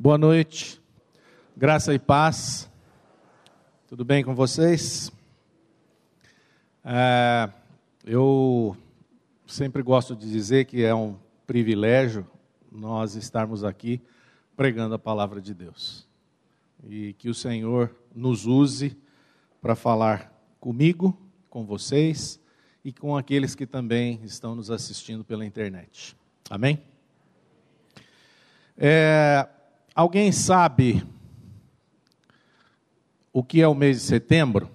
Boa noite, graça e paz. Tudo bem com vocês? É, eu sempre gosto de dizer que é um privilégio nós estarmos aqui pregando a palavra de Deus e que o Senhor nos use para falar comigo, com vocês e com aqueles que também estão nos assistindo pela internet. Amém? É, Alguém sabe o que é o mês de setembro?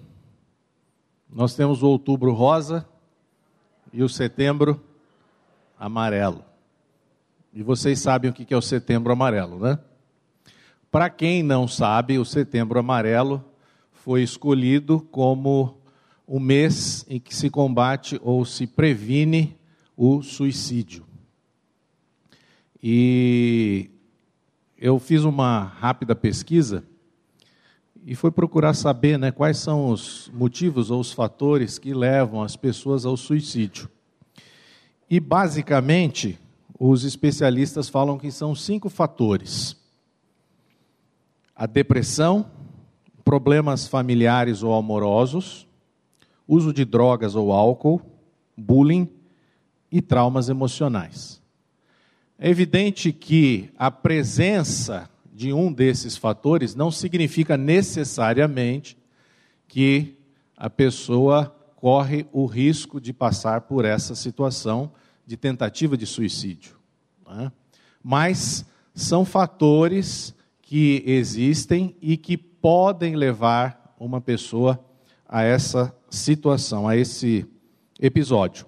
Nós temos o outubro rosa e o setembro amarelo. E vocês sabem o que é o setembro amarelo, né? Para quem não sabe, o setembro amarelo foi escolhido como o mês em que se combate ou se previne o suicídio. E eu fiz uma rápida pesquisa e fui procurar saber né, quais são os motivos ou os fatores que levam as pessoas ao suicídio. E, basicamente, os especialistas falam que são cinco fatores: a depressão, problemas familiares ou amorosos, uso de drogas ou álcool, bullying e traumas emocionais. É evidente que a presença de um desses fatores não significa necessariamente que a pessoa corre o risco de passar por essa situação de tentativa de suicídio. Né? Mas são fatores que existem e que podem levar uma pessoa a essa situação, a esse episódio.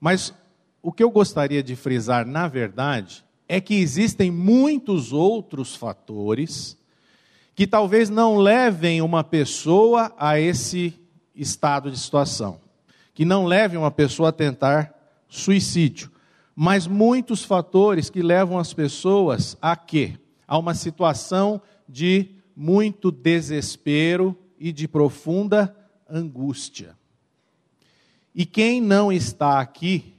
Mas o que eu gostaria de frisar, na verdade, é que existem muitos outros fatores que talvez não levem uma pessoa a esse estado de situação, que não levem uma pessoa a tentar suicídio, mas muitos fatores que levam as pessoas a quê? A uma situação de muito desespero e de profunda angústia. E quem não está aqui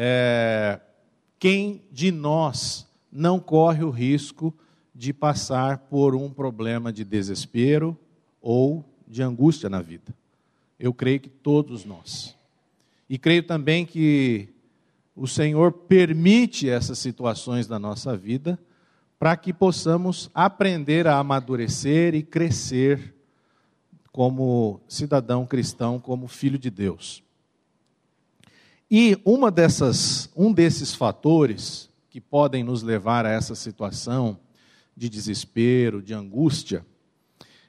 é, quem de nós não corre o risco de passar por um problema de desespero ou de angústia na vida? Eu creio que todos nós. E creio também que o Senhor permite essas situações da nossa vida para que possamos aprender a amadurecer e crescer como cidadão cristão, como filho de Deus. E uma dessas, um desses fatores que podem nos levar a essa situação de desespero, de angústia,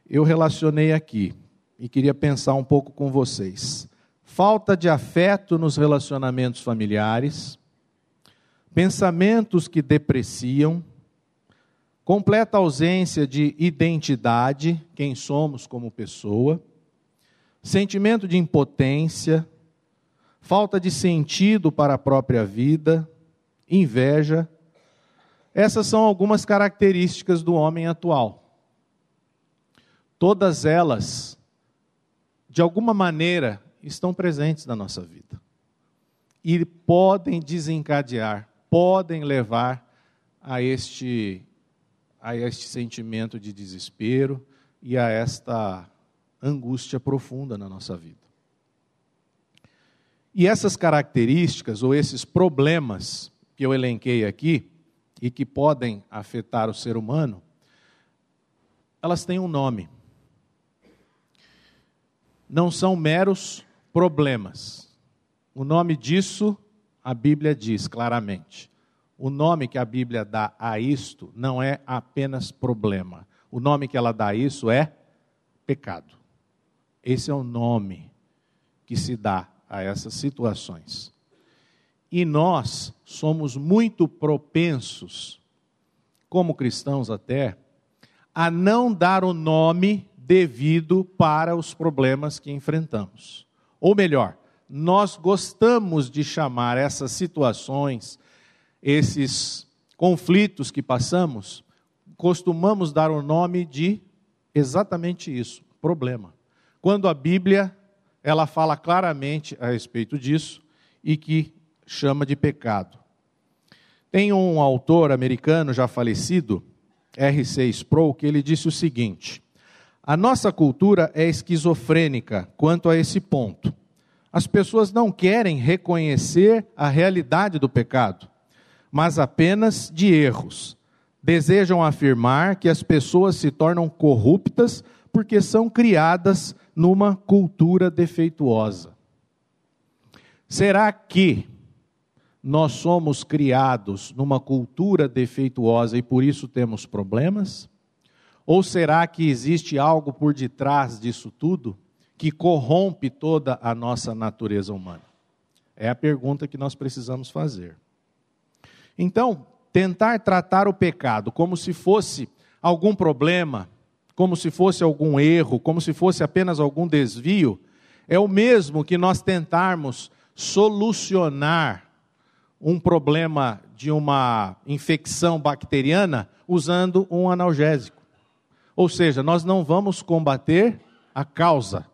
eu relacionei aqui e queria pensar um pouco com vocês. Falta de afeto nos relacionamentos familiares, pensamentos que depreciam, completa ausência de identidade, quem somos como pessoa, sentimento de impotência, falta de sentido para a própria vida, inveja. Essas são algumas características do homem atual. Todas elas, de alguma maneira, estão presentes na nossa vida. E podem desencadear, podem levar a este, a este sentimento de desespero e a esta angústia profunda na nossa vida. E essas características ou esses problemas que eu elenquei aqui e que podem afetar o ser humano, elas têm um nome. Não são meros problemas. O nome disso a Bíblia diz claramente. O nome que a Bíblia dá a isto não é apenas problema. O nome que ela dá a isso é pecado. Esse é o nome que se dá a essas situações. E nós somos muito propensos, como cristãos até, a não dar o nome devido para os problemas que enfrentamos. Ou melhor, nós gostamos de chamar essas situações, esses conflitos que passamos, costumamos dar o nome de exatamente isso, problema. Quando a Bíblia ela fala claramente a respeito disso e que chama de pecado. Tem um autor americano já falecido, R6 Pro que ele disse o seguinte: A nossa cultura é esquizofrênica quanto a esse ponto. As pessoas não querem reconhecer a realidade do pecado, mas apenas de erros. Desejam afirmar que as pessoas se tornam corruptas porque são criadas numa cultura defeituosa. Será que nós somos criados numa cultura defeituosa e por isso temos problemas? Ou será que existe algo por detrás disso tudo que corrompe toda a nossa natureza humana? É a pergunta que nós precisamos fazer. Então, tentar tratar o pecado como se fosse algum problema, como se fosse algum erro, como se fosse apenas algum desvio, é o mesmo que nós tentarmos solucionar um problema de uma infecção bacteriana usando um analgésico. Ou seja, nós não vamos combater a causa,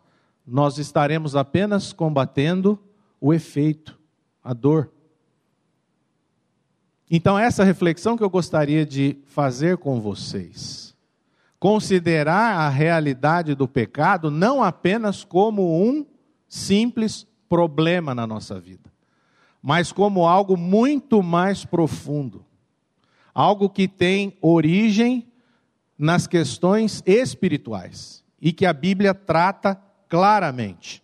nós estaremos apenas combatendo o efeito, a dor. Então, essa reflexão que eu gostaria de fazer com vocês. Considerar a realidade do pecado não apenas como um simples problema na nossa vida, mas como algo muito mais profundo. Algo que tem origem nas questões espirituais e que a Bíblia trata claramente.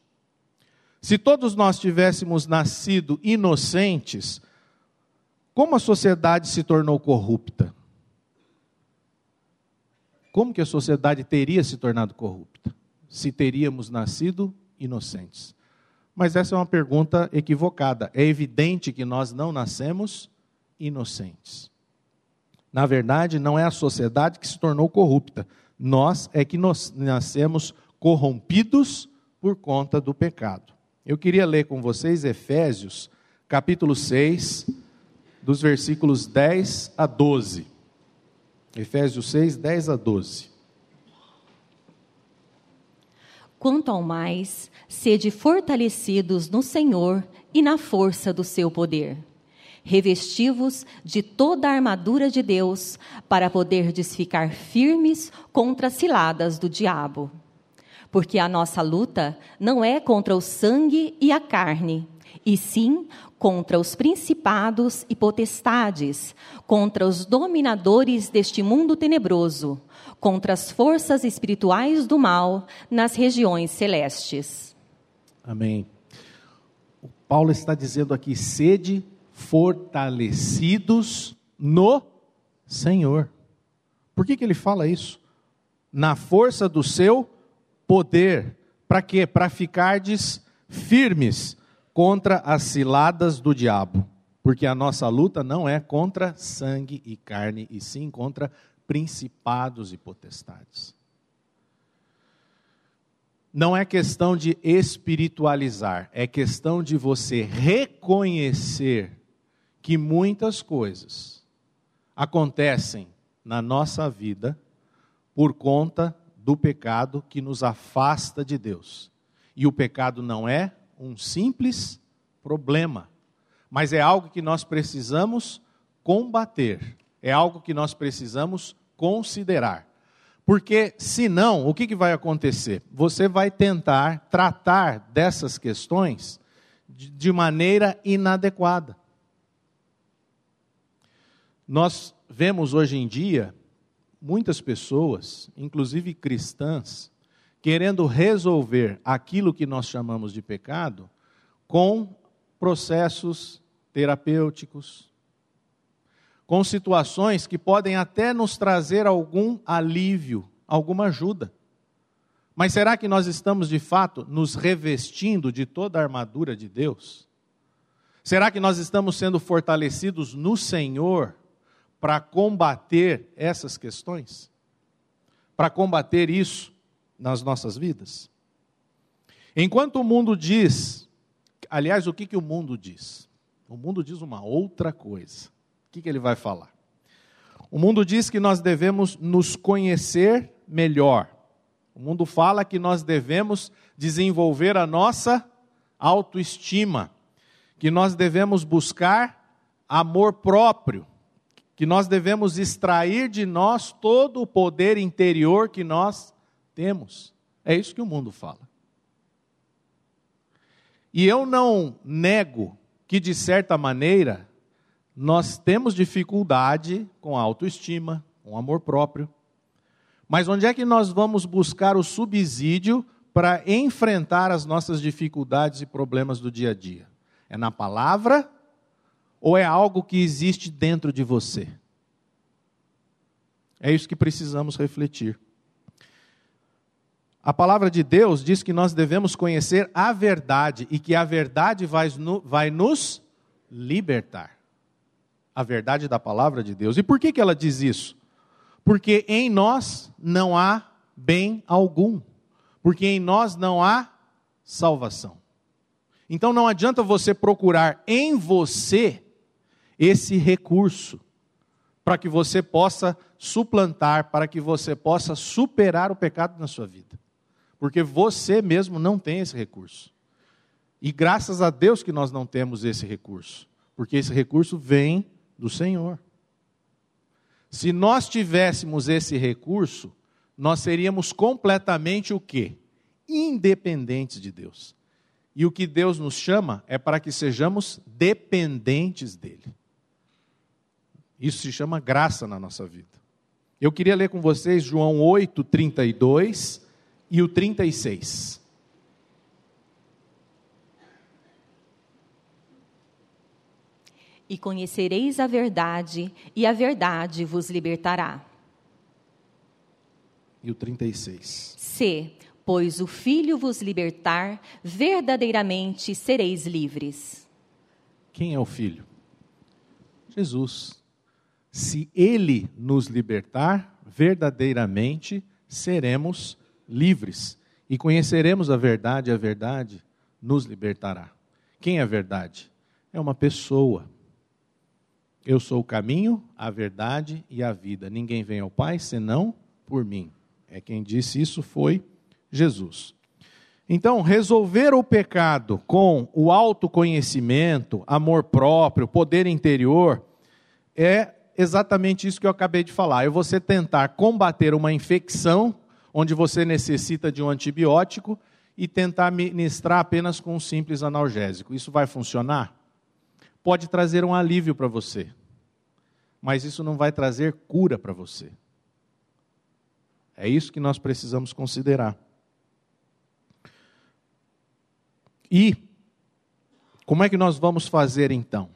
Se todos nós tivéssemos nascido inocentes, como a sociedade se tornou corrupta? Como que a sociedade teria se tornado corrupta? Se teríamos nascido inocentes. Mas essa é uma pergunta equivocada. É evidente que nós não nascemos inocentes. Na verdade, não é a sociedade que se tornou corrupta. Nós é que nós nascemos corrompidos por conta do pecado. Eu queria ler com vocês Efésios, capítulo 6, dos versículos 10 a 12. Efésios 6, 10 a 12. Quanto ao mais, sede fortalecidos no Senhor e na força do seu poder. Revestivos de toda a armadura de Deus, para poderdes ficar firmes contra as ciladas do diabo. Porque a nossa luta não é contra o sangue e a carne, e sim contra os principados e potestades, contra os dominadores deste mundo tenebroso contra as forças espirituais do mal nas regiões celestes. Amém. O Paulo está dizendo aqui: sede fortalecidos no Senhor. Por que, que ele fala isso? Na força do seu poder. Para quê? Para ficardes firmes contra as ciladas do diabo. Porque a nossa luta não é contra sangue e carne, e sim contra principados e potestades. Não é questão de espiritualizar, é questão de você reconhecer que muitas coisas acontecem na nossa vida por conta do pecado que nos afasta de Deus. E o pecado não é um simples problema, mas é algo que nós precisamos combater é algo que nós precisamos considerar. Porque, senão, o que, que vai acontecer? Você vai tentar tratar dessas questões de maneira inadequada. Nós vemos hoje em dia muitas pessoas, inclusive cristãs, querendo resolver aquilo que nós chamamos de pecado com processos terapêuticos, com situações que podem até nos trazer algum alívio, alguma ajuda. Mas será que nós estamos de fato nos revestindo de toda a armadura de Deus? Será que nós estamos sendo fortalecidos no Senhor para combater essas questões? Para combater isso nas nossas vidas? Enquanto o mundo diz, aliás, o que, que o mundo diz? O mundo diz uma outra coisa que, que ele vai falar? O mundo diz que nós devemos nos conhecer melhor. O mundo fala que nós devemos desenvolver a nossa autoestima, que nós devemos buscar amor próprio, que nós devemos extrair de nós todo o poder interior que nós temos. É isso que o mundo fala. E eu não nego que, de certa maneira, nós temos dificuldade com a autoestima, com amor próprio. Mas onde é que nós vamos buscar o subsídio para enfrentar as nossas dificuldades e problemas do dia a dia? É na palavra ou é algo que existe dentro de você? É isso que precisamos refletir. A palavra de Deus diz que nós devemos conhecer a verdade e que a verdade vai, vai nos libertar. A verdade da palavra de Deus. E por que, que ela diz isso? Porque em nós não há bem algum. Porque em nós não há salvação. Então não adianta você procurar em você esse recurso para que você possa suplantar, para que você possa superar o pecado na sua vida. Porque você mesmo não tem esse recurso. E graças a Deus que nós não temos esse recurso, porque esse recurso vem do Senhor. Se nós tivéssemos esse recurso, nós seríamos completamente o quê? Independentes de Deus. E o que Deus nos chama é para que sejamos dependentes dele. Isso se chama graça na nossa vida. Eu queria ler com vocês João 8, 32 e o 36. e conhecereis a verdade, e a verdade vos libertará. E o 36. Se, pois o Filho vos libertar, verdadeiramente sereis livres. Quem é o Filho? Jesus. Se Ele nos libertar, verdadeiramente seremos livres. E conheceremos a verdade, a verdade nos libertará. Quem é a verdade? É uma pessoa. Eu sou o caminho, a verdade e a vida. Ninguém vem ao Pai senão por mim. É quem disse isso foi Jesus. Então, resolver o pecado com o autoconhecimento, amor próprio, poder interior, é exatamente isso que eu acabei de falar. É você tentar combater uma infecção onde você necessita de um antibiótico e tentar ministrar apenas com um simples analgésico. Isso vai funcionar? pode trazer um alívio para você, mas isso não vai trazer cura para você. É isso que nós precisamos considerar. E como é que nós vamos fazer então?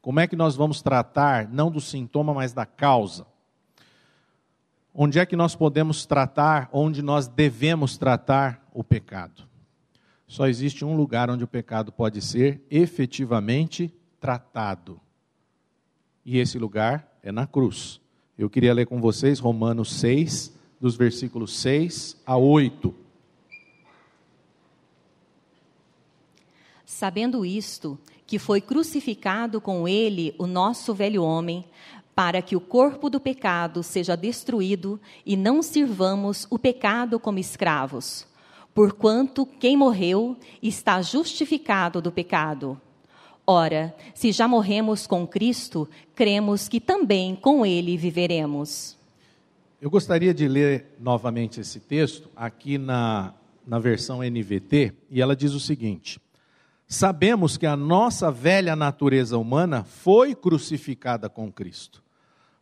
Como é que nós vamos tratar não do sintoma, mas da causa? Onde é que nós podemos tratar, onde nós devemos tratar o pecado? Só existe um lugar onde o pecado pode ser efetivamente tratado. E esse lugar é na cruz. Eu queria ler com vocês Romanos 6, dos versículos 6 a 8. Sabendo isto, que foi crucificado com ele o nosso velho homem, para que o corpo do pecado seja destruído e não sirvamos o pecado como escravos. Porquanto quem morreu está justificado do pecado. Ora, se já morremos com Cristo, cremos que também com Ele viveremos. Eu gostaria de ler novamente esse texto, aqui na, na versão NVT, e ela diz o seguinte: Sabemos que a nossa velha natureza humana foi crucificada com Cristo,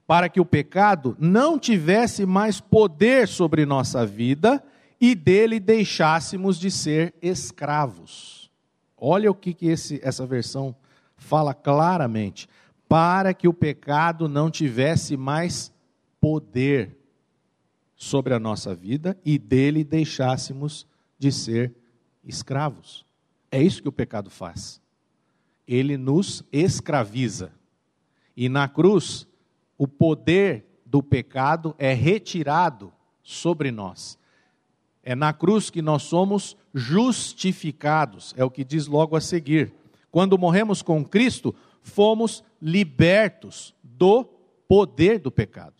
para que o pecado não tivesse mais poder sobre nossa vida e dele deixássemos de ser escravos. Olha o que, que esse, essa versão fala claramente. Para que o pecado não tivesse mais poder sobre a nossa vida e dele deixássemos de ser escravos. É isso que o pecado faz. Ele nos escraviza. E na cruz, o poder do pecado é retirado sobre nós. É na cruz que nós somos justificados, é o que diz logo a seguir. Quando morremos com Cristo, fomos libertos do poder do pecado.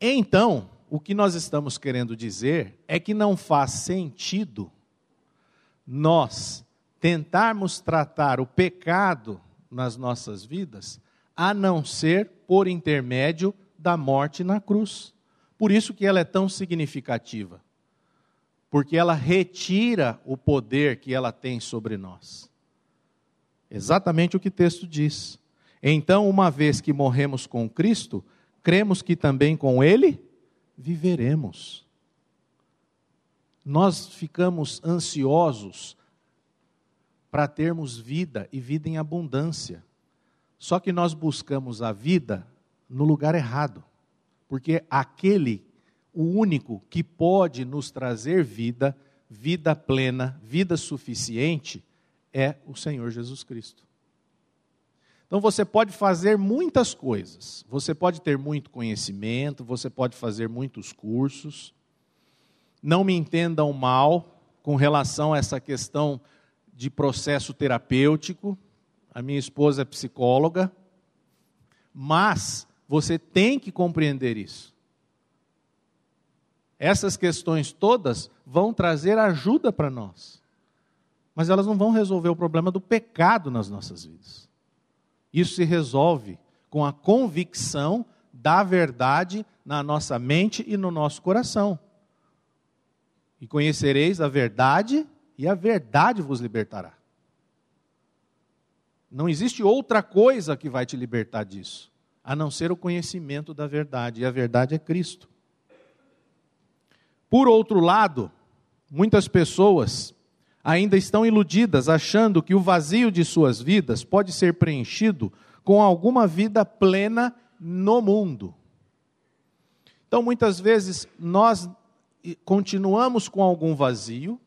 Então, o que nós estamos querendo dizer é que não faz sentido nós tentarmos tratar o pecado nas nossas vidas a não ser por intermédio da morte na cruz. Por isso que ela é tão significativa. Porque ela retira o poder que ela tem sobre nós. Exatamente o que o texto diz. Então, uma vez que morremos com Cristo, cremos que também com Ele viveremos. Nós ficamos ansiosos para termos vida e vida em abundância. Só que nós buscamos a vida no lugar errado. Porque aquele, o único que pode nos trazer vida, vida plena, vida suficiente, é o Senhor Jesus Cristo. Então você pode fazer muitas coisas. Você pode ter muito conhecimento, você pode fazer muitos cursos. Não me entendam mal com relação a essa questão de processo terapêutico. A minha esposa é psicóloga, mas você tem que compreender isso. Essas questões todas vão trazer ajuda para nós, mas elas não vão resolver o problema do pecado nas nossas vidas. Isso se resolve com a convicção da verdade na nossa mente e no nosso coração. E conhecereis a verdade, e a verdade vos libertará. Não existe outra coisa que vai te libertar disso, a não ser o conhecimento da verdade, e a verdade é Cristo. Por outro lado, muitas pessoas ainda estão iludidas, achando que o vazio de suas vidas pode ser preenchido com alguma vida plena no mundo. Então, muitas vezes, nós continuamos com algum vazio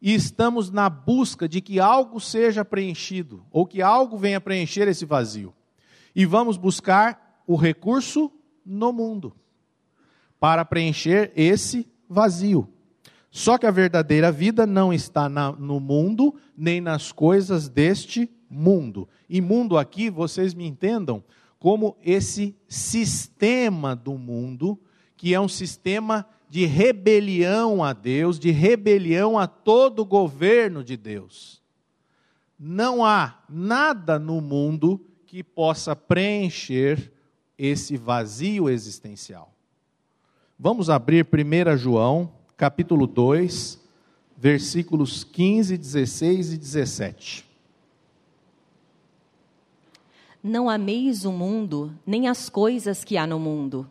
e estamos na busca de que algo seja preenchido, ou que algo venha preencher esse vazio. E vamos buscar o recurso no mundo para preencher esse vazio. Só que a verdadeira vida não está na, no mundo, nem nas coisas deste mundo. E mundo aqui, vocês me entendam, como esse sistema do mundo, que é um sistema de rebelião a Deus, de rebelião a todo o governo de Deus. Não há nada no mundo que possa preencher esse vazio existencial. Vamos abrir 1 João capítulo 2, versículos 15, 16 e 17. Não ameis o mundo, nem as coisas que há no mundo.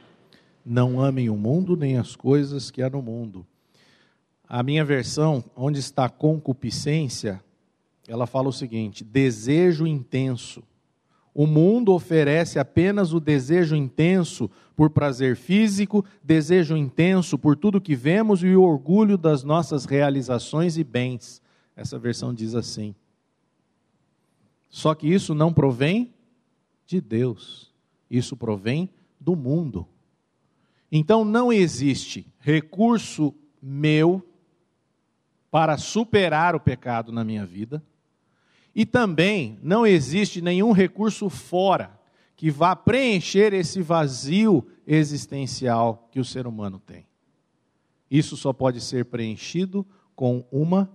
Não amem o mundo nem as coisas que há no mundo. A minha versão, onde está concupiscência, ela fala o seguinte: desejo intenso. O mundo oferece apenas o desejo intenso por prazer físico, desejo intenso por tudo que vemos e o orgulho das nossas realizações e bens. Essa versão diz assim. Só que isso não provém de Deus, isso provém do mundo. Então não existe recurso meu para superar o pecado na minha vida e também não existe nenhum recurso fora que vá preencher esse vazio existencial que o ser humano tem. Isso só pode ser preenchido com uma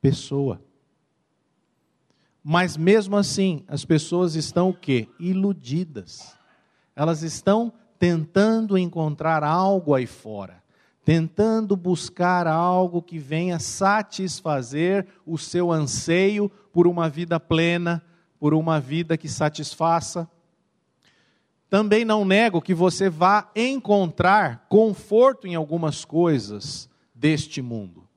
pessoa. Mas mesmo assim, as pessoas estão o quê? Iludidas. Elas estão tentando encontrar algo aí fora tentando buscar algo que venha satisfazer o seu anseio por uma vida plena, por uma vida que satisfaça. Também não nego que você vá encontrar conforto em algumas coisas deste mundo.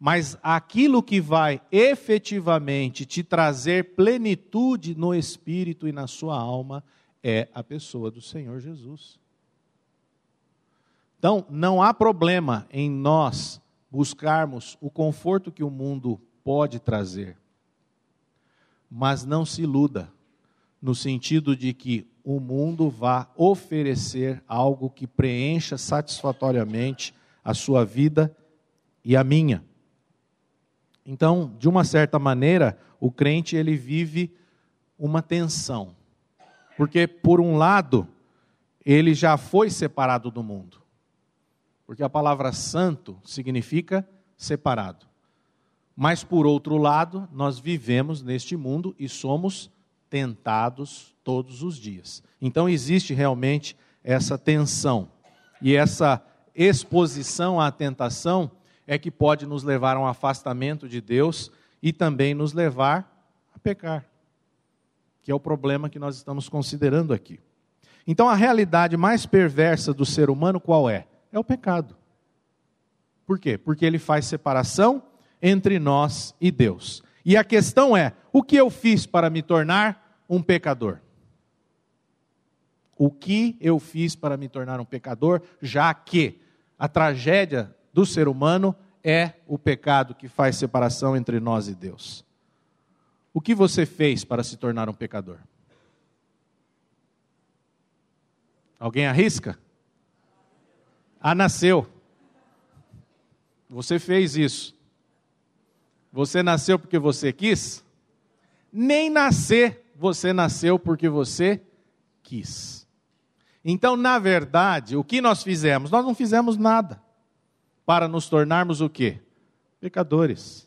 Mas aquilo que vai efetivamente te trazer plenitude no espírito e na sua alma é a pessoa do Senhor Jesus. Então, não há problema em nós buscarmos o conforto que o mundo pode trazer. Mas não se iluda. no sentido de que o mundo vá oferecer algo que preencha satisfatoriamente a sua vida e a minha. Então, de uma certa maneira, o crente ele vive uma tensão. Porque por um lado, ele já foi separado do mundo. Porque a palavra santo significa separado. Mas por outro lado, nós vivemos neste mundo e somos tentados todos os dias. Então existe realmente essa tensão. E essa exposição à tentação é que pode nos levar a um afastamento de Deus e também nos levar a pecar, que é o problema que nós estamos considerando aqui. Então a realidade mais perversa do ser humano qual é? É o pecado. Por quê? Porque ele faz separação entre nós e Deus. E a questão é: o que eu fiz para me tornar um pecador? O que eu fiz para me tornar um pecador, já que a tragédia do ser humano é o pecado que faz separação entre nós e Deus? O que você fez para se tornar um pecador? Alguém arrisca? Ah, nasceu. Você fez isso. Você nasceu porque você quis? Nem nascer você nasceu porque você quis. Então, na verdade, o que nós fizemos? Nós não fizemos nada para nos tornarmos o quê? Pecadores.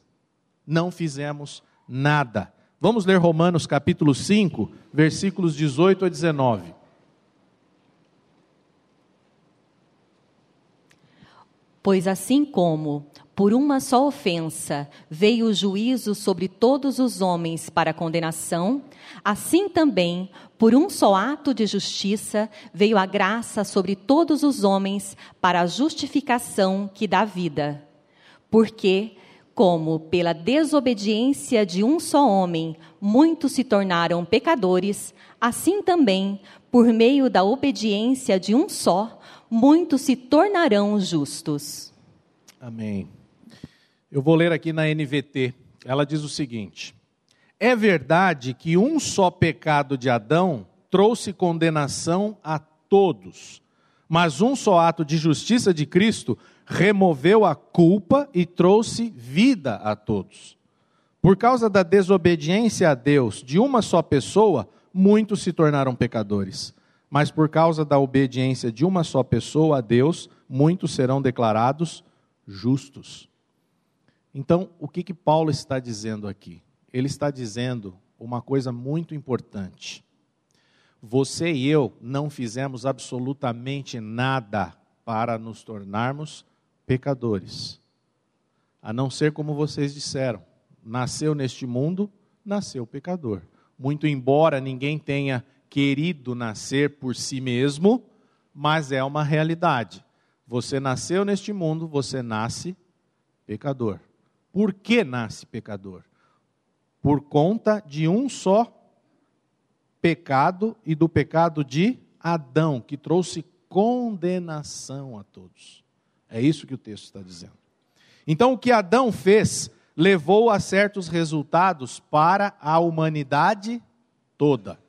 Não fizemos nada. Vamos ler Romanos capítulo 5, versículos 18 a 19. Pois assim como por uma só ofensa veio o juízo sobre todos os homens para condenação, assim também, por um só ato de justiça, veio a graça sobre todos os homens para a justificação que dá vida. Porque, como pela desobediência de um só homem muitos se tornaram pecadores, assim também, por meio da obediência de um só, muitos se tornarão justos. Amém. Eu vou ler aqui na NVT. Ela diz o seguinte: É verdade que um só pecado de Adão trouxe condenação a todos, mas um só ato de justiça de Cristo removeu a culpa e trouxe vida a todos. Por causa da desobediência a Deus de uma só pessoa, muitos se tornaram pecadores. Mas por causa da obediência de uma só pessoa a Deus, muitos serão declarados justos. Então, o que, que Paulo está dizendo aqui? Ele está dizendo uma coisa muito importante. Você e eu não fizemos absolutamente nada para nos tornarmos pecadores. A não ser como vocês disseram, nasceu neste mundo, nasceu pecador. Muito embora ninguém tenha querido nascer por si mesmo, mas é uma realidade. Você nasceu neste mundo, você nasce pecador. Por que nasce pecador? Por conta de um só pecado e do pecado de Adão, que trouxe condenação a todos. É isso que o texto está dizendo. Então, o que Adão fez levou a certos resultados para a humanidade toda.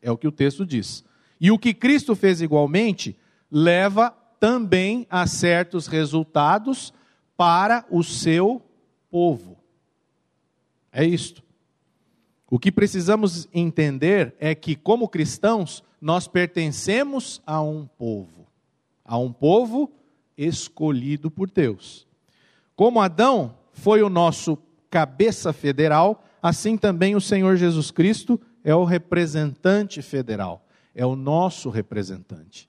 É o que o texto diz. E o que Cristo fez igualmente leva também a certos resultados para o seu povo. É isto. O que precisamos entender é que, como cristãos, nós pertencemos a um povo, a um povo escolhido por Deus. Como Adão foi o nosso cabeça federal, assim também o Senhor Jesus Cristo é o representante federal, é o nosso representante.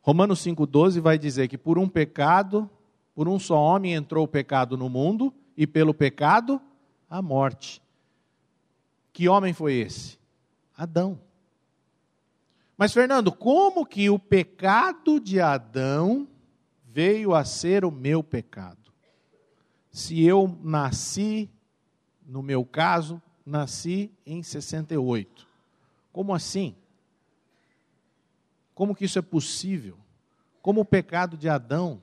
Romanos 5,12 vai dizer que por um pecado, por um só homem entrou o pecado no mundo, e pelo pecado, a morte. Que homem foi esse? Adão. Mas, Fernando, como que o pecado de Adão veio a ser o meu pecado? Se eu nasci, no meu caso, nasci em 68. Como assim? Como que isso é possível? Como o pecado de Adão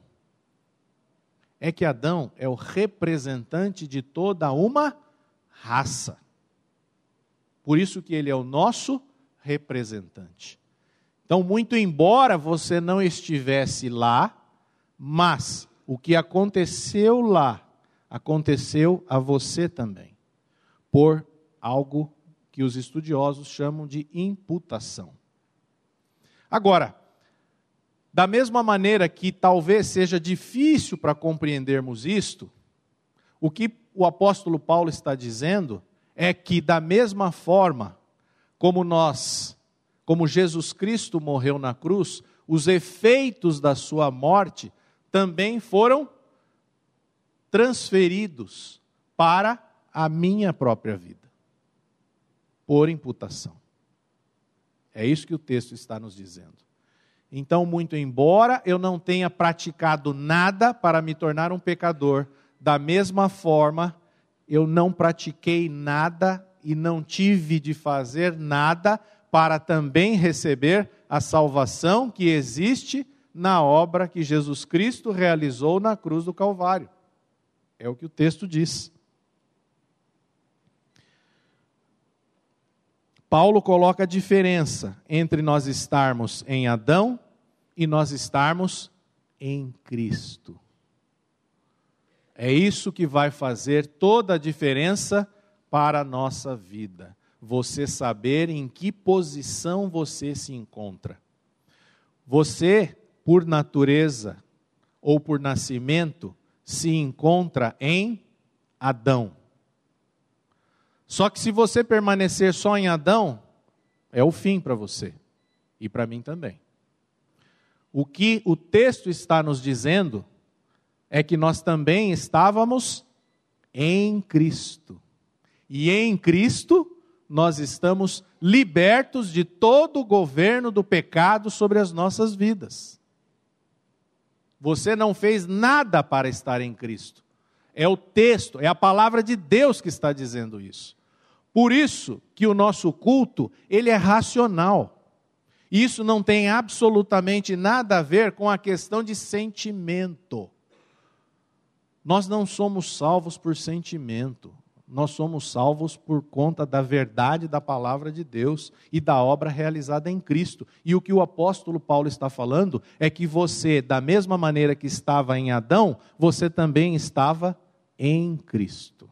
é que Adão é o representante de toda uma raça. Por isso que ele é o nosso representante. Então, muito embora você não estivesse lá, mas o que aconteceu lá aconteceu a você também, por algo que os estudiosos chamam de imputação. Agora, da mesma maneira que talvez seja difícil para compreendermos isto, o que o apóstolo Paulo está dizendo é que, da mesma forma como nós, como Jesus Cristo morreu na cruz, os efeitos da sua morte também foram transferidos para a minha própria vida, por imputação. É isso que o texto está nos dizendo. Então, muito embora eu não tenha praticado nada para me tornar um pecador, da mesma forma, eu não pratiquei nada e não tive de fazer nada para também receber a salvação que existe na obra que Jesus Cristo realizou na cruz do Calvário. É o que o texto diz. Paulo coloca a diferença entre nós estarmos em Adão e nós estarmos em Cristo. É isso que vai fazer toda a diferença para a nossa vida. Você saber em que posição você se encontra. Você, por natureza ou por nascimento, se encontra em Adão. Só que se você permanecer só em Adão, é o fim para você e para mim também. O que o texto está nos dizendo é que nós também estávamos em Cristo. E em Cristo nós estamos libertos de todo o governo do pecado sobre as nossas vidas. Você não fez nada para estar em Cristo. É o texto, é a palavra de Deus que está dizendo isso. Por isso que o nosso culto, ele é racional. Isso não tem absolutamente nada a ver com a questão de sentimento. Nós não somos salvos por sentimento nós somos salvos por conta da verdade da palavra de Deus e da obra realizada em Cristo. E o que o apóstolo Paulo está falando é que você, da mesma maneira que estava em Adão, você também estava em Cristo.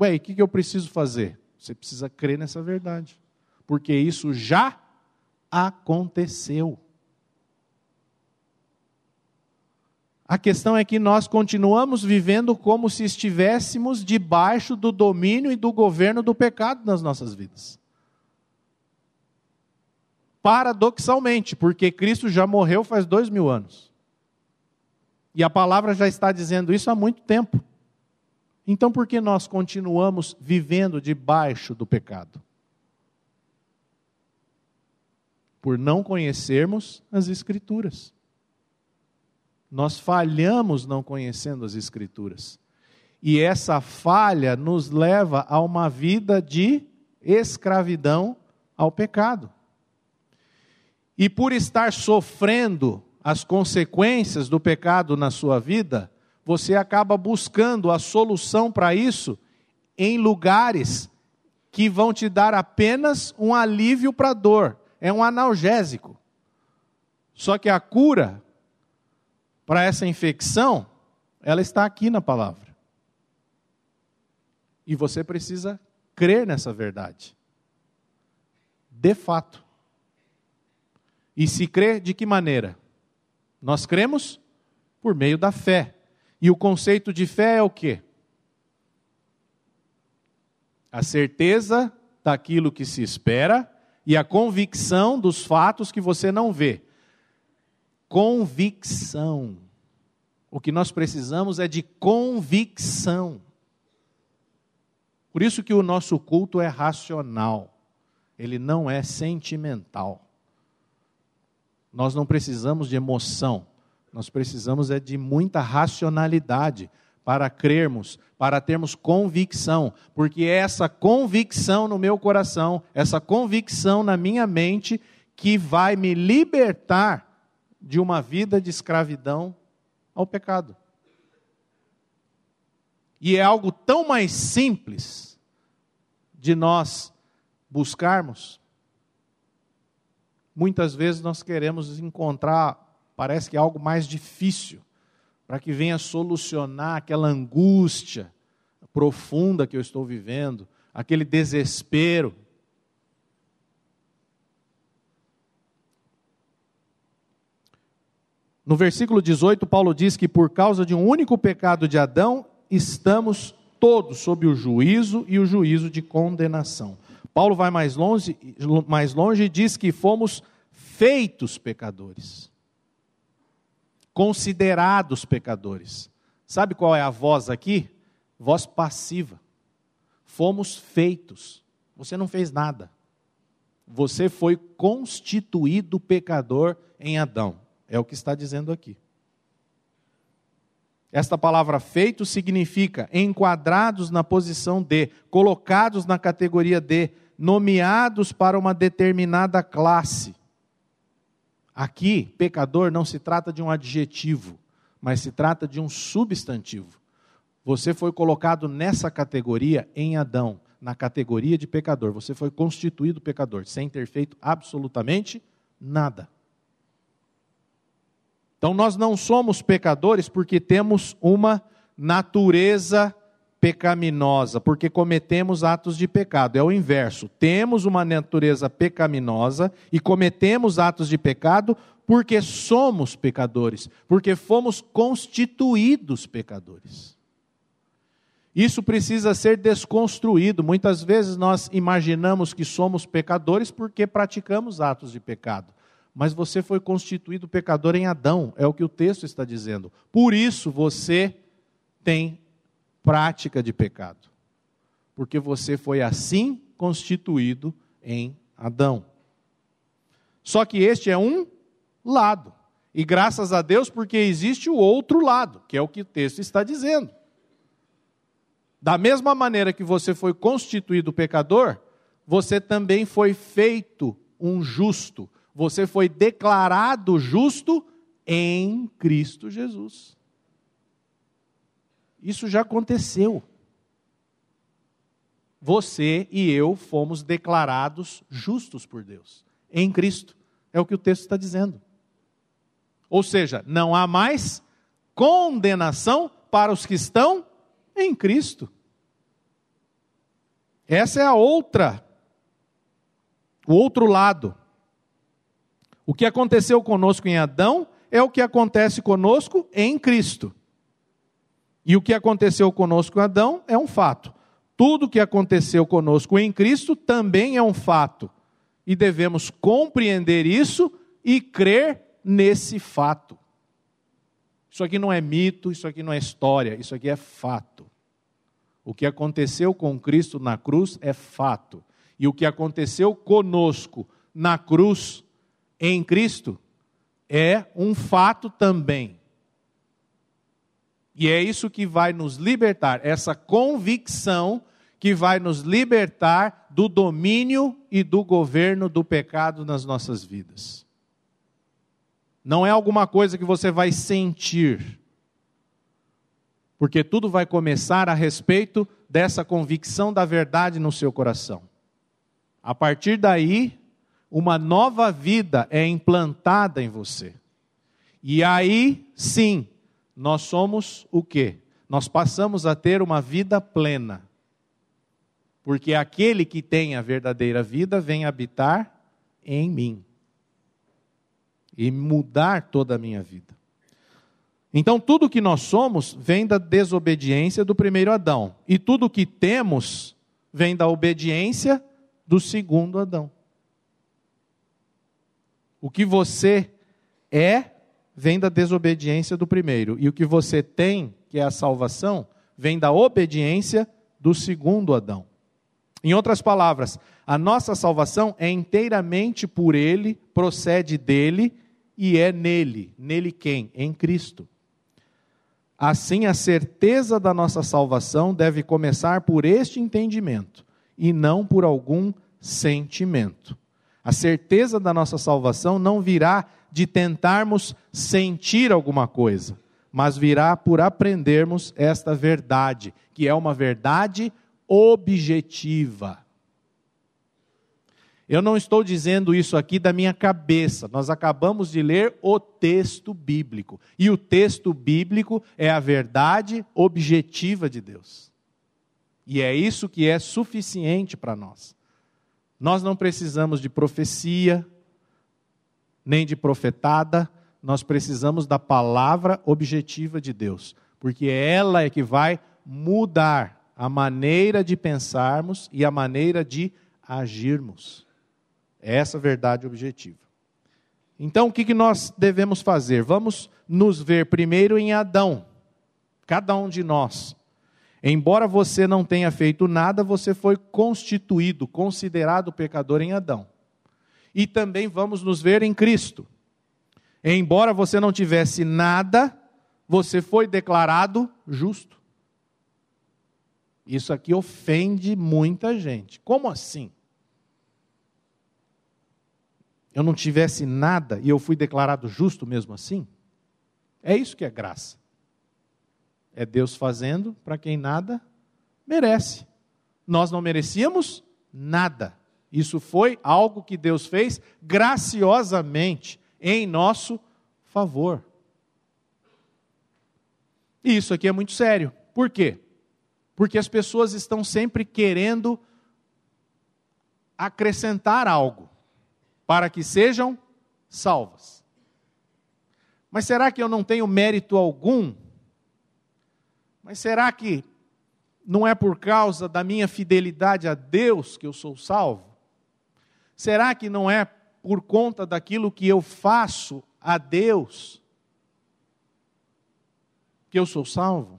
Ué, o que eu preciso fazer? Você precisa crer nessa verdade, porque isso já aconteceu. A questão é que nós continuamos vivendo como se estivéssemos debaixo do domínio e do governo do pecado nas nossas vidas. Paradoxalmente, porque Cristo já morreu faz dois mil anos. E a palavra já está dizendo isso há muito tempo. Então, por que nós continuamos vivendo debaixo do pecado? Por não conhecermos as Escrituras. Nós falhamos não conhecendo as Escrituras. E essa falha nos leva a uma vida de escravidão ao pecado. E por estar sofrendo as consequências do pecado na sua vida, você acaba buscando a solução para isso em lugares que vão te dar apenas um alívio para a dor, é um analgésico. Só que a cura para essa infecção, ela está aqui na palavra. E você precisa crer nessa verdade. De fato. E se crer de que maneira? Nós cremos por meio da fé. E o conceito de fé é o quê? A certeza daquilo que se espera e a convicção dos fatos que você não vê convicção. O que nós precisamos é de convicção. Por isso que o nosso culto é racional, ele não é sentimental. Nós não precisamos de emoção, nós precisamos é de muita racionalidade para crermos, para termos convicção, porque é essa convicção no meu coração, essa convicção na minha mente que vai me libertar de uma vida de escravidão ao pecado. E é algo tão mais simples de nós buscarmos, muitas vezes nós queremos encontrar, parece que é algo mais difícil, para que venha solucionar aquela angústia profunda que eu estou vivendo, aquele desespero. No versículo 18, Paulo diz que por causa de um único pecado de Adão, estamos todos sob o juízo e o juízo de condenação. Paulo vai mais longe, mais longe e diz que fomos feitos pecadores, considerados pecadores. Sabe qual é a voz aqui? Voz passiva. Fomos feitos. Você não fez nada. Você foi constituído pecador em Adão. É o que está dizendo aqui. Esta palavra feito significa enquadrados na posição de, colocados na categoria de, nomeados para uma determinada classe. Aqui, pecador não se trata de um adjetivo, mas se trata de um substantivo. Você foi colocado nessa categoria em Adão, na categoria de pecador. Você foi constituído pecador, sem ter feito absolutamente nada. Então nós não somos pecadores porque temos uma natureza pecaminosa, porque cometemos atos de pecado. É o inverso. Temos uma natureza pecaminosa e cometemos atos de pecado porque somos pecadores, porque fomos constituídos pecadores. Isso precisa ser desconstruído. Muitas vezes nós imaginamos que somos pecadores porque praticamos atos de pecado mas você foi constituído pecador em Adão, é o que o texto está dizendo. Por isso você tem prática de pecado, porque você foi assim constituído em Adão. Só que este é um lado, e graças a Deus, porque existe o outro lado, que é o que o texto está dizendo. Da mesma maneira que você foi constituído pecador, você também foi feito um justo você foi declarado justo em Cristo Jesus. Isso já aconteceu. Você e eu fomos declarados justos por Deus, em Cristo. É o que o texto está dizendo. Ou seja, não há mais condenação para os que estão em Cristo. Essa é a outra, o outro lado. O que aconteceu conosco em Adão é o que acontece conosco em Cristo. E o que aconteceu conosco em Adão é um fato. Tudo o que aconteceu conosco em Cristo também é um fato. E devemos compreender isso e crer nesse fato. Isso aqui não é mito, isso aqui não é história, isso aqui é fato. O que aconteceu com Cristo na cruz é fato. E o que aconteceu conosco na cruz em Cristo é um fato também. E é isso que vai nos libertar, essa convicção que vai nos libertar do domínio e do governo do pecado nas nossas vidas. Não é alguma coisa que você vai sentir, porque tudo vai começar a respeito dessa convicção da verdade no seu coração. A partir daí, uma nova vida é implantada em você. E aí, sim, nós somos o quê? Nós passamos a ter uma vida plena. Porque aquele que tem a verdadeira vida vem habitar em mim e mudar toda a minha vida. Então, tudo que nós somos vem da desobediência do primeiro Adão, e tudo que temos vem da obediência do segundo Adão. O que você é vem da desobediência do primeiro, e o que você tem, que é a salvação, vem da obediência do segundo Adão. Em outras palavras, a nossa salvação é inteiramente por Ele, procede dele e é nele. Nele quem? Em Cristo. Assim, a certeza da nossa salvação deve começar por este entendimento e não por algum sentimento. A certeza da nossa salvação não virá de tentarmos sentir alguma coisa, mas virá por aprendermos esta verdade, que é uma verdade objetiva. Eu não estou dizendo isso aqui da minha cabeça. Nós acabamos de ler o texto bíblico. E o texto bíblico é a verdade objetiva de Deus. E é isso que é suficiente para nós. Nós não precisamos de profecia, nem de profetada, nós precisamos da palavra objetiva de Deus, porque ela é que vai mudar a maneira de pensarmos e a maneira de agirmos. É essa a verdade objetiva. Então, o que nós devemos fazer? Vamos nos ver primeiro em Adão, cada um de nós. Embora você não tenha feito nada, você foi constituído, considerado pecador em Adão. E também vamos nos ver em Cristo. Embora você não tivesse nada, você foi declarado justo. Isso aqui ofende muita gente. Como assim? eu não tivesse nada e eu fui declarado justo mesmo assim? É isso que é graça. É Deus fazendo para quem nada merece. Nós não merecíamos nada. Isso foi algo que Deus fez graciosamente em nosso favor. E isso aqui é muito sério. Por quê? Porque as pessoas estão sempre querendo acrescentar algo para que sejam salvas. Mas será que eu não tenho mérito algum? Mas será que não é por causa da minha fidelidade a Deus que eu sou salvo? Será que não é por conta daquilo que eu faço a Deus que eu sou salvo?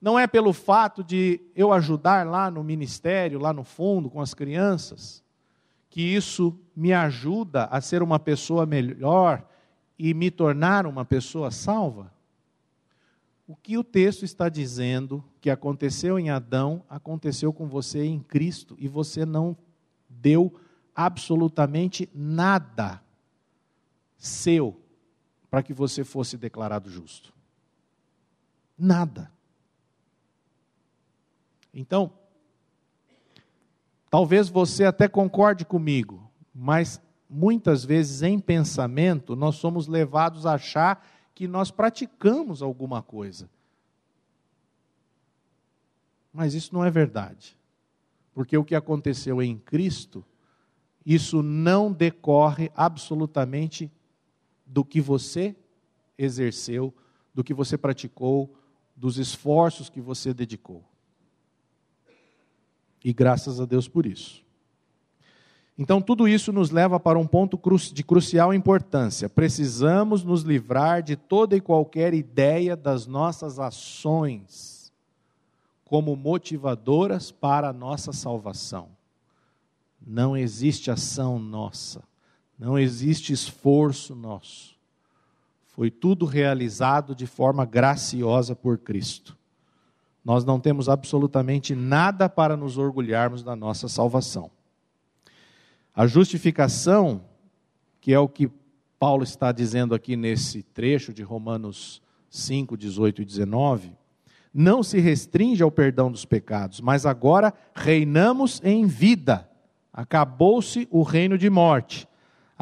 Não é pelo fato de eu ajudar lá no ministério, lá no fundo, com as crianças? que isso me ajuda a ser uma pessoa melhor e me tornar uma pessoa salva? O que o texto está dizendo que aconteceu em Adão, aconteceu com você em Cristo e você não deu absolutamente nada seu para que você fosse declarado justo. Nada. Então, Talvez você até concorde comigo, mas muitas vezes em pensamento nós somos levados a achar que nós praticamos alguma coisa. Mas isso não é verdade. Porque o que aconteceu em Cristo, isso não decorre absolutamente do que você exerceu, do que você praticou, dos esforços que você dedicou. E graças a Deus por isso. Então, tudo isso nos leva para um ponto de crucial importância. Precisamos nos livrar de toda e qualquer ideia das nossas ações como motivadoras para a nossa salvação. Não existe ação nossa, não existe esforço nosso. Foi tudo realizado de forma graciosa por Cristo. Nós não temos absolutamente nada para nos orgulharmos da nossa salvação. A justificação, que é o que Paulo está dizendo aqui nesse trecho de Romanos 5, 18 e 19, não se restringe ao perdão dos pecados, mas agora reinamos em vida. Acabou-se o reino de morte.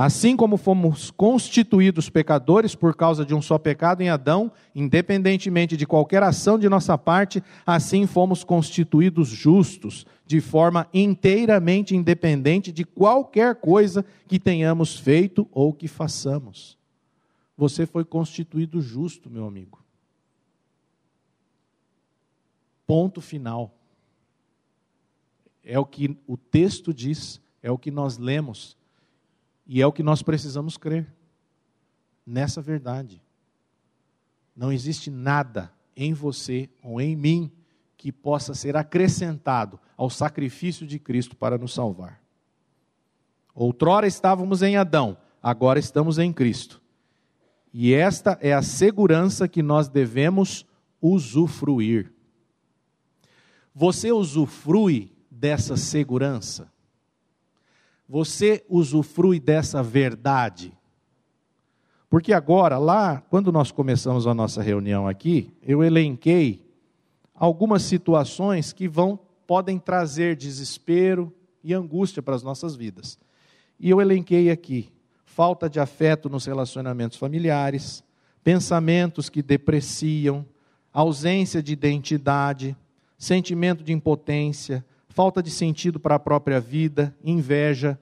Assim como fomos constituídos pecadores por causa de um só pecado em Adão, independentemente de qualquer ação de nossa parte, assim fomos constituídos justos, de forma inteiramente independente de qualquer coisa que tenhamos feito ou que façamos. Você foi constituído justo, meu amigo. Ponto final. É o que o texto diz, é o que nós lemos e é o que nós precisamos crer nessa verdade. Não existe nada em você ou em mim que possa ser acrescentado ao sacrifício de Cristo para nos salvar. Outrora estávamos em Adão, agora estamos em Cristo. E esta é a segurança que nós devemos usufruir. Você usufrui dessa segurança? Você usufrui dessa verdade? Porque agora, lá, quando nós começamos a nossa reunião aqui, eu elenquei algumas situações que vão podem trazer desespero e angústia para as nossas vidas. E eu elenquei aqui: falta de afeto nos relacionamentos familiares, pensamentos que depreciam, ausência de identidade, sentimento de impotência, falta de sentido para a própria vida, inveja.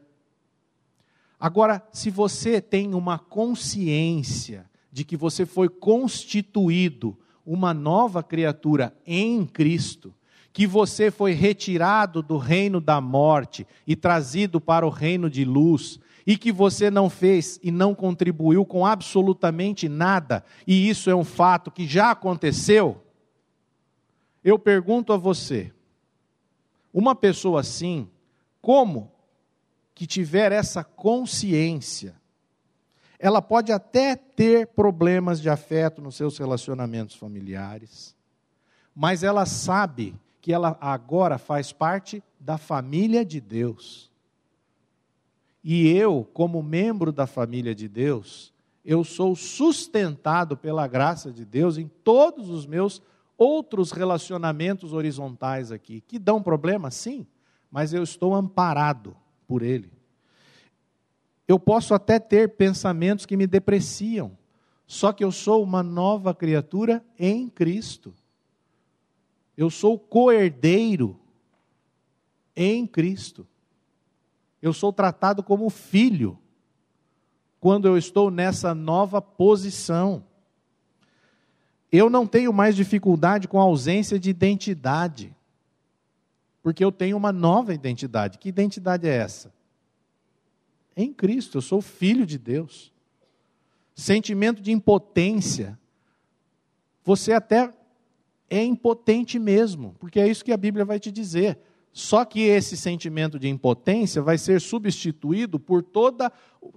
Agora, se você tem uma consciência de que você foi constituído uma nova criatura em Cristo, que você foi retirado do reino da morte e trazido para o reino de luz, e que você não fez e não contribuiu com absolutamente nada, e isso é um fato que já aconteceu, eu pergunto a você, uma pessoa assim, como que tiver essa consciência, ela pode até ter problemas de afeto nos seus relacionamentos familiares, mas ela sabe que ela agora faz parte da família de Deus. E eu, como membro da família de Deus, eu sou sustentado pela graça de Deus em todos os meus outros relacionamentos horizontais aqui, que dão problema, sim, mas eu estou amparado por Ele. Eu posso até ter pensamentos que me depreciam, só que eu sou uma nova criatura em Cristo. Eu sou co-herdeiro em Cristo. Eu sou tratado como filho quando eu estou nessa nova posição. Eu não tenho mais dificuldade com a ausência de identidade, porque eu tenho uma nova identidade. Que identidade é essa? em Cristo, eu sou filho de Deus. Sentimento de impotência. Você até é impotente mesmo, porque é isso que a Bíblia vai te dizer. Só que esse sentimento de impotência vai ser substituído por toda,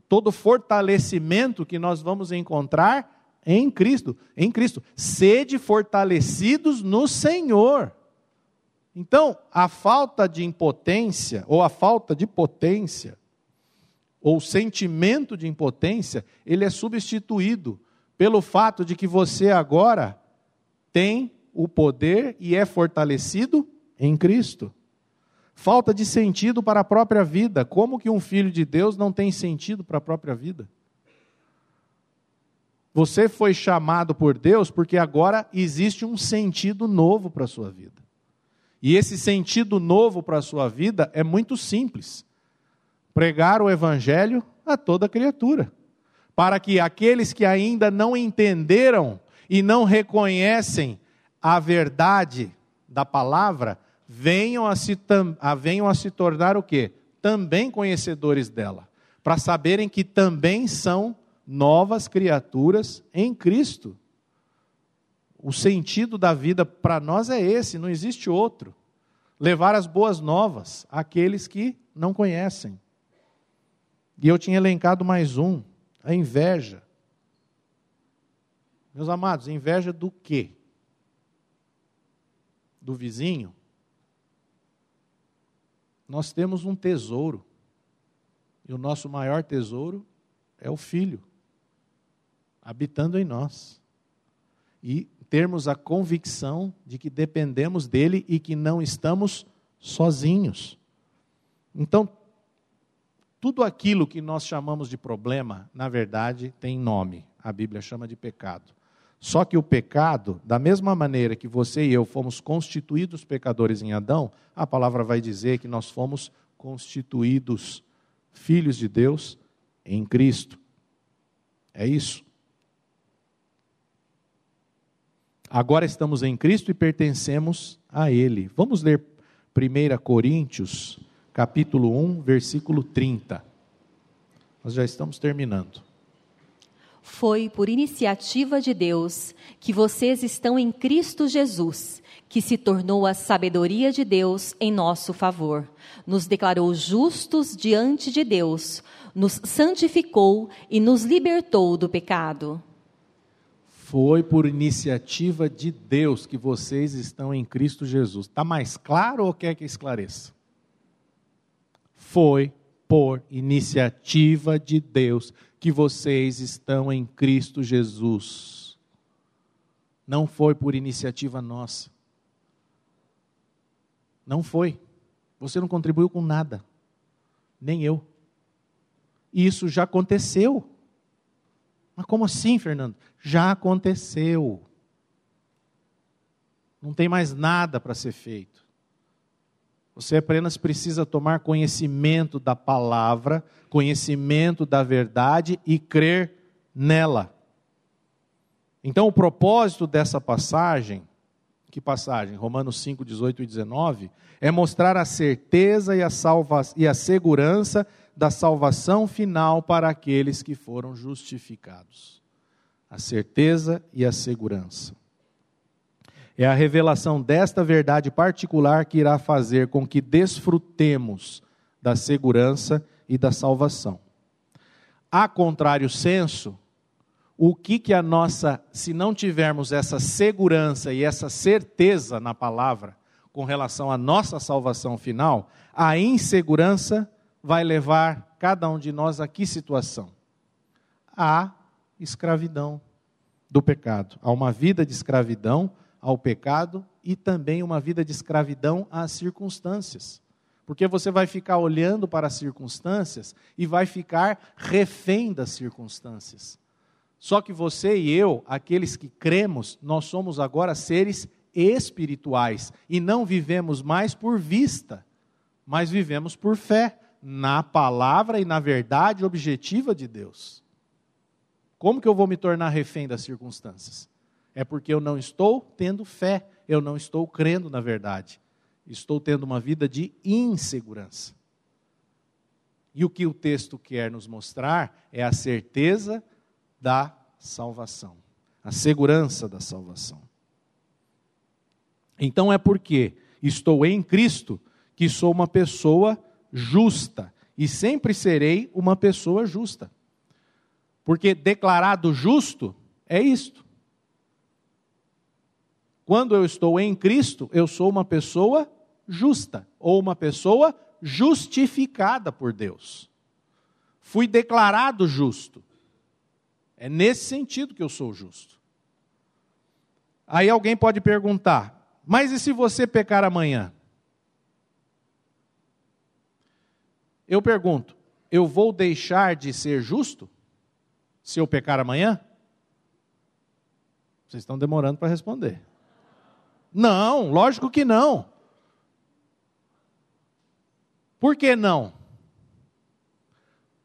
todo fortalecimento que nós vamos encontrar em Cristo. Em Cristo. Sede fortalecidos no Senhor. Então, a falta de impotência, ou a falta de potência, ou sentimento de impotência, ele é substituído pelo fato de que você agora tem o poder e é fortalecido em Cristo. Falta de sentido para a própria vida. Como que um filho de Deus não tem sentido para a própria vida? Você foi chamado por Deus porque agora existe um sentido novo para a sua vida. E esse sentido novo para a sua vida é muito simples pregar o evangelho a toda criatura, para que aqueles que ainda não entenderam e não reconhecem a verdade da palavra venham a se, a, venham a se tornar o quê? Também conhecedores dela, para saberem que também são novas criaturas em Cristo. O sentido da vida para nós é esse, não existe outro. Levar as boas novas àqueles que não conhecem. E eu tinha elencado mais um, a inveja. Meus amados, inveja do quê? Do vizinho? Nós temos um tesouro. E o nosso maior tesouro é o Filho, habitando em nós. E termos a convicção de que dependemos dele e que não estamos sozinhos. Então, tudo aquilo que nós chamamos de problema, na verdade, tem nome. A Bíblia chama de pecado. Só que o pecado, da mesma maneira que você e eu fomos constituídos pecadores em Adão, a palavra vai dizer que nós fomos constituídos filhos de Deus em Cristo. É isso. Agora estamos em Cristo e pertencemos a Ele. Vamos ler 1 Coríntios capítulo 1, versículo 30. Nós já estamos terminando. Foi por iniciativa de Deus que vocês estão em Cristo Jesus, que se tornou a sabedoria de Deus em nosso favor. Nos declarou justos diante de Deus, nos santificou e nos libertou do pecado. Foi por iniciativa de Deus que vocês estão em Cristo Jesus. Está mais claro ou quer que esclareça? Foi por iniciativa de Deus que vocês estão em Cristo Jesus. Não foi por iniciativa nossa. Não foi. Você não contribuiu com nada. Nem eu. Isso já aconteceu. Mas como assim, Fernando? Já aconteceu. Não tem mais nada para ser feito. Você apenas precisa tomar conhecimento da palavra, conhecimento da verdade e crer nela. Então, o propósito dessa passagem, que passagem? Romanos 5, 18 e 19, é mostrar a certeza e a, salva, e a segurança da salvação final para aqueles que foram justificados. A certeza e a segurança. É a revelação desta verdade particular que irá fazer com que desfrutemos da segurança e da salvação. A contrário senso, o que que a nossa, se não tivermos essa segurança e essa certeza na palavra com relação à nossa salvação final, a insegurança vai levar cada um de nós a que situação? A escravidão do pecado, a uma vida de escravidão ao pecado e também uma vida de escravidão às circunstâncias. Porque você vai ficar olhando para as circunstâncias e vai ficar refém das circunstâncias. Só que você e eu, aqueles que cremos, nós somos agora seres espirituais e não vivemos mais por vista, mas vivemos por fé na palavra e na verdade objetiva de Deus. Como que eu vou me tornar refém das circunstâncias? é porque eu não estou tendo fé, eu não estou crendo na verdade. Estou tendo uma vida de insegurança. E o que o texto quer nos mostrar é a certeza da salvação, a segurança da salvação. Então é porque estou em Cristo que sou uma pessoa justa e sempre serei uma pessoa justa. Porque declarado justo é isto. Quando eu estou em Cristo, eu sou uma pessoa justa, ou uma pessoa justificada por Deus. Fui declarado justo. É nesse sentido que eu sou justo. Aí alguém pode perguntar: mas e se você pecar amanhã? Eu pergunto: eu vou deixar de ser justo se eu pecar amanhã? Vocês estão demorando para responder. Não, lógico que não. Por que não?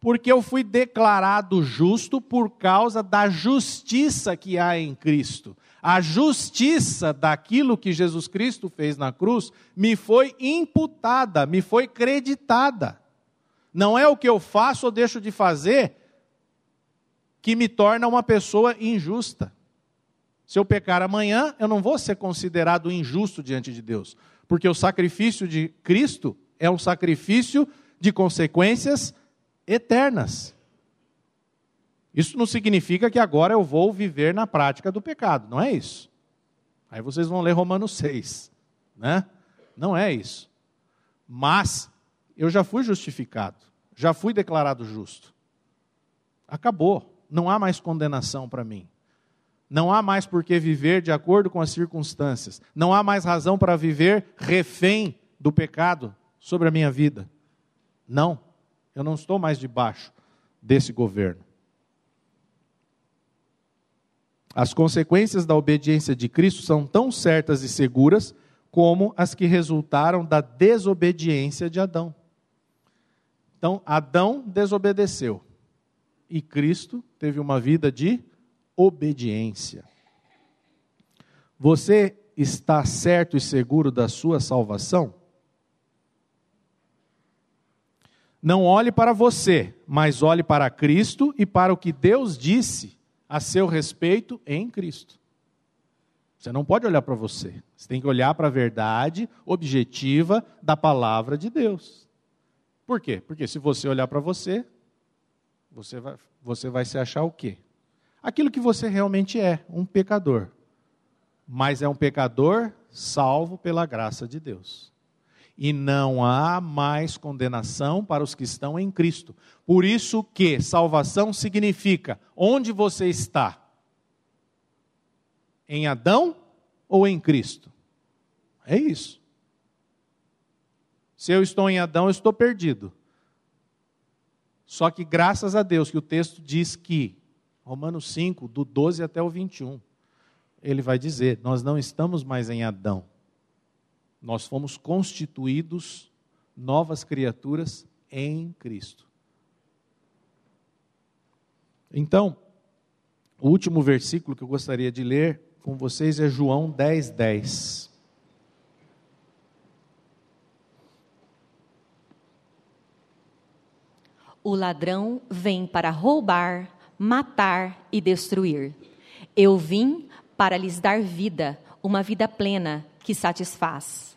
Porque eu fui declarado justo por causa da justiça que há em Cristo. A justiça daquilo que Jesus Cristo fez na cruz me foi imputada, me foi creditada. Não é o que eu faço ou deixo de fazer que me torna uma pessoa injusta. Se eu pecar amanhã, eu não vou ser considerado injusto diante de Deus, porque o sacrifício de Cristo é um sacrifício de consequências eternas. Isso não significa que agora eu vou viver na prática do pecado, não é isso. Aí vocês vão ler Romanos 6, né? Não é isso. Mas eu já fui justificado, já fui declarado justo. Acabou, não há mais condenação para mim. Não há mais por que viver de acordo com as circunstâncias. Não há mais razão para viver refém do pecado sobre a minha vida. Não, eu não estou mais debaixo desse governo. As consequências da obediência de Cristo são tão certas e seguras como as que resultaram da desobediência de Adão. Então, Adão desobedeceu e Cristo teve uma vida de obediência. Você está certo e seguro da sua salvação? Não olhe para você, mas olhe para Cristo e para o que Deus disse a seu respeito em Cristo. Você não pode olhar para você, você tem que olhar para a verdade objetiva da palavra de Deus. Por quê? Porque se você olhar para você, você vai, você vai se achar o quê? aquilo que você realmente é, um pecador. Mas é um pecador salvo pela graça de Deus. E não há mais condenação para os que estão em Cristo. Por isso que salvação significa onde você está? Em Adão ou em Cristo? É isso. Se eu estou em Adão, eu estou perdido. Só que graças a Deus que o texto diz que, Romanos 5, do 12 até o 21, ele vai dizer: nós não estamos mais em Adão. Nós fomos constituídos novas criaturas em Cristo. Então, o último versículo que eu gostaria de ler com vocês é João 10, 10. O ladrão vem para roubar, matar e destruir. Eu vim para lhes dar vida, uma vida plena que satisfaz.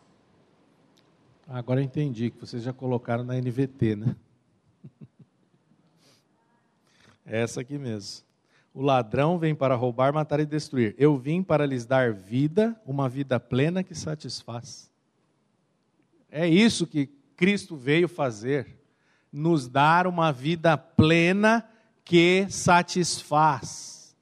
Agora entendi que vocês já colocaram na NVT, né? Essa aqui mesmo. O ladrão vem para roubar, matar e destruir. Eu vim para lhes dar vida, uma vida plena que satisfaz. É isso que Cristo veio fazer, nos dar uma vida plena que satisfaz.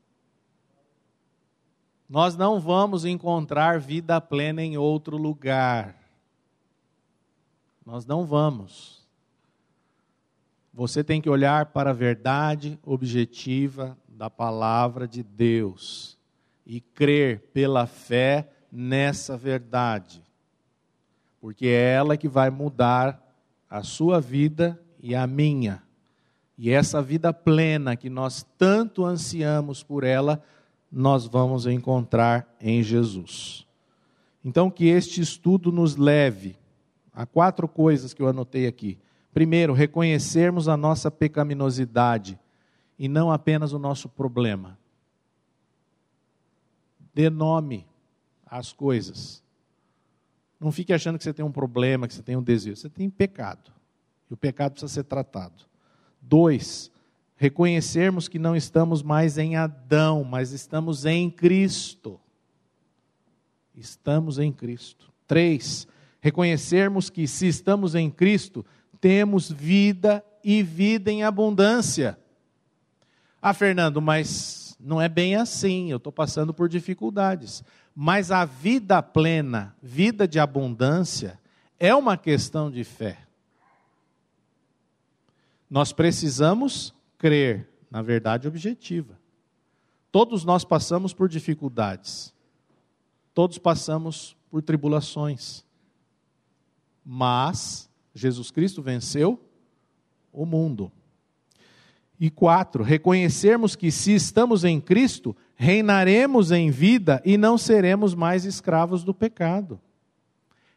Nós não vamos encontrar vida plena em outro lugar. Nós não vamos. Você tem que olhar para a verdade objetiva da palavra de Deus e crer pela fé nessa verdade, porque é ela que vai mudar a sua vida e a minha. E essa vida plena que nós tanto ansiamos por ela, nós vamos encontrar em Jesus. Então, que este estudo nos leve a quatro coisas que eu anotei aqui. Primeiro, reconhecermos a nossa pecaminosidade e não apenas o nosso problema. Dê nome às coisas. Não fique achando que você tem um problema, que você tem um desejo. Você tem pecado. E o pecado precisa ser tratado. Dois, reconhecermos que não estamos mais em Adão, mas estamos em Cristo. Estamos em Cristo. Três, reconhecermos que se estamos em Cristo, temos vida e vida em abundância. Ah, Fernando, mas não é bem assim, eu estou passando por dificuldades. Mas a vida plena, vida de abundância, é uma questão de fé. Nós precisamos crer na verdade objetiva. Todos nós passamos por dificuldades, todos passamos por tribulações, mas Jesus Cristo venceu o mundo. E quatro, reconhecermos que se estamos em Cristo, reinaremos em vida e não seremos mais escravos do pecado.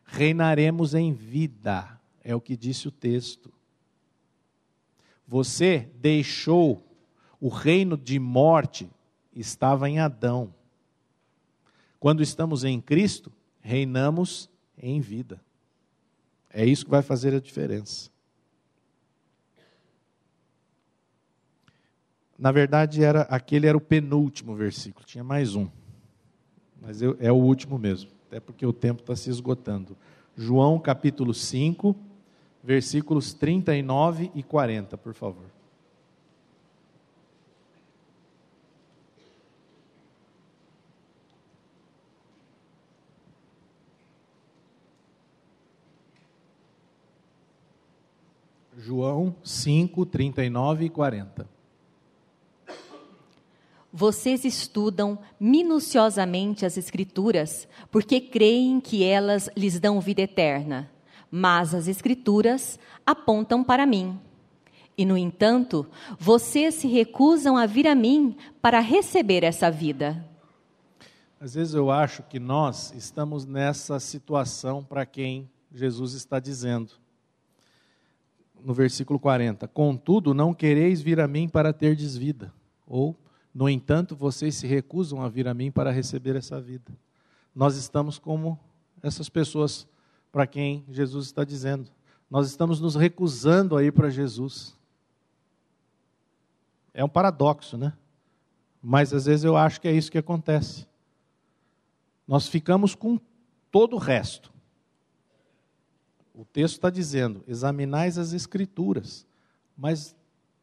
Reinaremos em vida, é o que disse o texto. Você deixou o reino de morte, estava em Adão. Quando estamos em Cristo, reinamos em vida. É isso que vai fazer a diferença. Na verdade, era, aquele era o penúltimo versículo, tinha mais um. Mas eu, é o último mesmo, até porque o tempo está se esgotando. João capítulo 5, versículos 39 e 40, por favor. João 5, 39 e 40. Vocês estudam minuciosamente as Escrituras, porque creem que elas lhes dão vida eterna. Mas as Escrituras apontam para mim. E, no entanto, vocês se recusam a vir a mim para receber essa vida. Às vezes eu acho que nós estamos nessa situação para quem Jesus está dizendo. No versículo 40: Contudo, não quereis vir a mim para terdes vida. Ou no entanto, vocês se recusam a vir a mim para receber essa vida. Nós estamos como essas pessoas para quem Jesus está dizendo. Nós estamos nos recusando a ir para Jesus. É um paradoxo, né? Mas às vezes eu acho que é isso que acontece. Nós ficamos com todo o resto. O texto está dizendo: examinais as Escrituras. Mas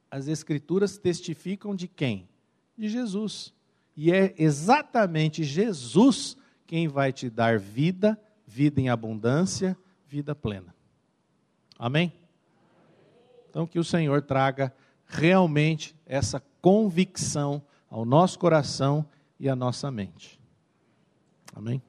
as Escrituras testificam de quem? de Jesus. E é exatamente Jesus quem vai te dar vida, vida em abundância, vida plena. Amém? Então, que o Senhor traga realmente essa convicção ao nosso coração e à nossa mente. Amém?